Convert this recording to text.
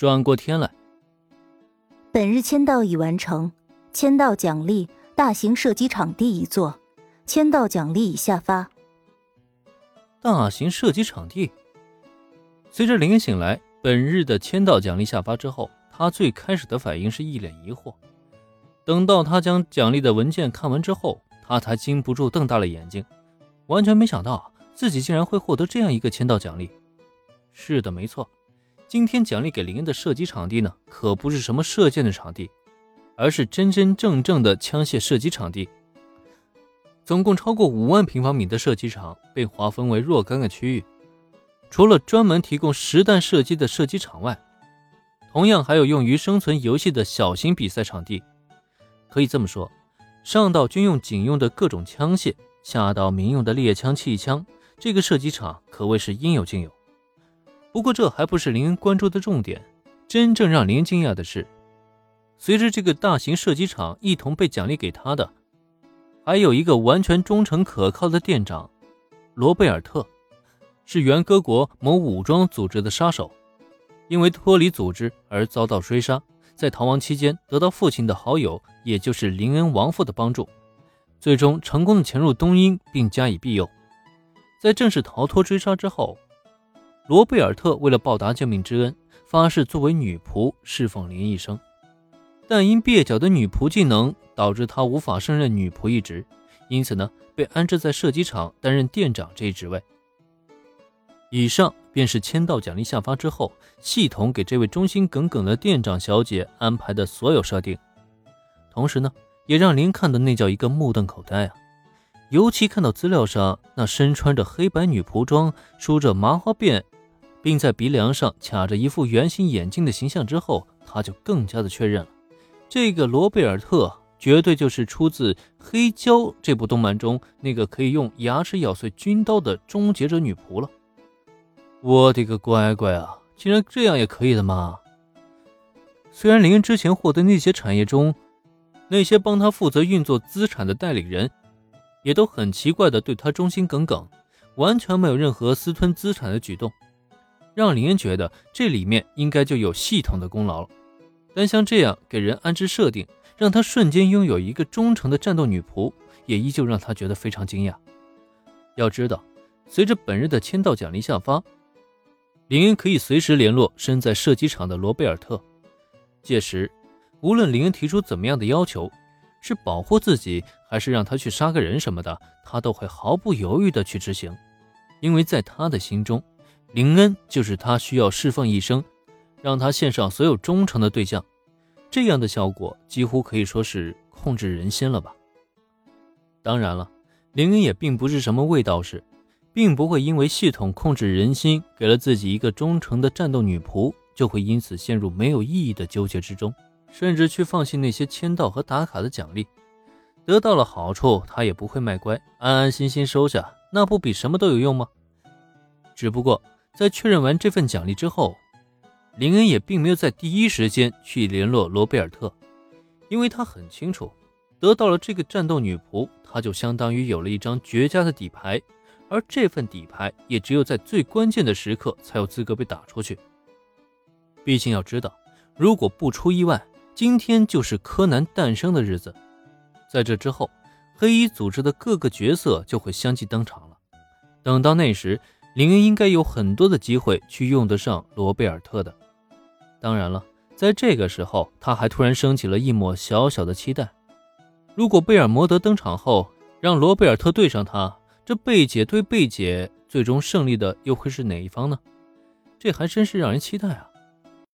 转过天来。本日签到已完成，签到奖励大型射击场地一座，签到奖励已下发。大型射击场地。随着林恩醒来，本日的签到奖励下发之后，他最开始的反应是一脸疑惑。等到他将奖励的文件看完之后，他才禁不住瞪大了眼睛，完全没想到自己竟然会获得这样一个签到奖励。是的，没错，今天奖励给林恩的射击场地呢，可不是什么射箭的场地，而是真真正正的枪械射击场地。总共超过五万平方米的射击场被划分为若干个区域，除了专门提供实弹射击的射击场外，同样还有用于生存游戏的小型比赛场地。可以这么说，上到军用警用的各种枪械，下到民用的猎枪、气枪，这个射击场可谓是应有尽有。不过，这还不是林恩关注的重点。真正让林恩惊讶的是，随着这个大型射击场一同被奖励给他的，还有一个完全忠诚可靠的店长罗贝尔特，是原哥国某武装组织的杀手，因为脱离组织而遭到追杀，在逃亡期间得到父亲的好友，也就是林恩亡父的帮助，最终成功的潜入东英并加以庇佑。在正式逃脱追杀之后。罗贝尔特为了报答救命之恩，发誓作为女仆侍奉林一生，但因蹩脚的女仆技能导致他无法胜任女仆一职，因此呢，被安置在射击场担任店长这一职位。以上便是签到奖励下发之后，系统给这位忠心耿耿的店长小姐安排的所有设定，同时呢，也让林看的那叫一个目瞪口呆啊！尤其看到资料上那身穿着黑白女仆装、梳着麻花辫。并在鼻梁上卡着一副圆形眼镜的形象之后，他就更加的确认了，这个罗贝尔特绝对就是出自《黑胶》这部动漫中那个可以用牙齿咬碎军刀的终结者女仆了。我的个乖乖啊，竟然这样也可以的吗？虽然林恩之前获得那些产业中，那些帮他负责运作资产的代理人，也都很奇怪的对他忠心耿耿，完全没有任何私吞资产的举动。让林恩觉得这里面应该就有系统的功劳了，但像这样给人安置设定，让他瞬间拥有一个忠诚的战斗女仆，也依旧让他觉得非常惊讶。要知道，随着本日的签到奖励下发，林恩可以随时联络身在射击场的罗贝尔特，届时无论林恩提出怎么样的要求，是保护自己还是让他去杀个人什么的，他都会毫不犹豫地去执行，因为在他的心中。林恩就是他需要侍奉一生，让他献上所有忠诚的对象，这样的效果几乎可以说是控制人心了吧。当然了，林恩也并不是什么卫道士，并不会因为系统控制人心，给了自己一个忠诚的战斗女仆，就会因此陷入没有意义的纠结之中，甚至去放弃那些签到和打卡的奖励。得到了好处，他也不会卖乖，安安心心收下，那不比什么都有用吗？只不过。在确认完这份奖励之后，林恩也并没有在第一时间去联络罗贝尔特，因为他很清楚，得到了这个战斗女仆，他就相当于有了一张绝佳的底牌，而这份底牌也只有在最关键的时刻才有资格被打出去。毕竟要知道，如果不出意外，今天就是柯南诞生的日子，在这之后，黑衣组织的各个角色就会相继登场了。等到那时，林恩应该有很多的机会去用得上罗贝尔特的。当然了，在这个时候，他还突然升起了一抹小小的期待：如果贝尔摩德登场后让罗贝尔特对上他，这贝姐对贝姐，最终胜利的又会是哪一方呢？这还真是让人期待啊！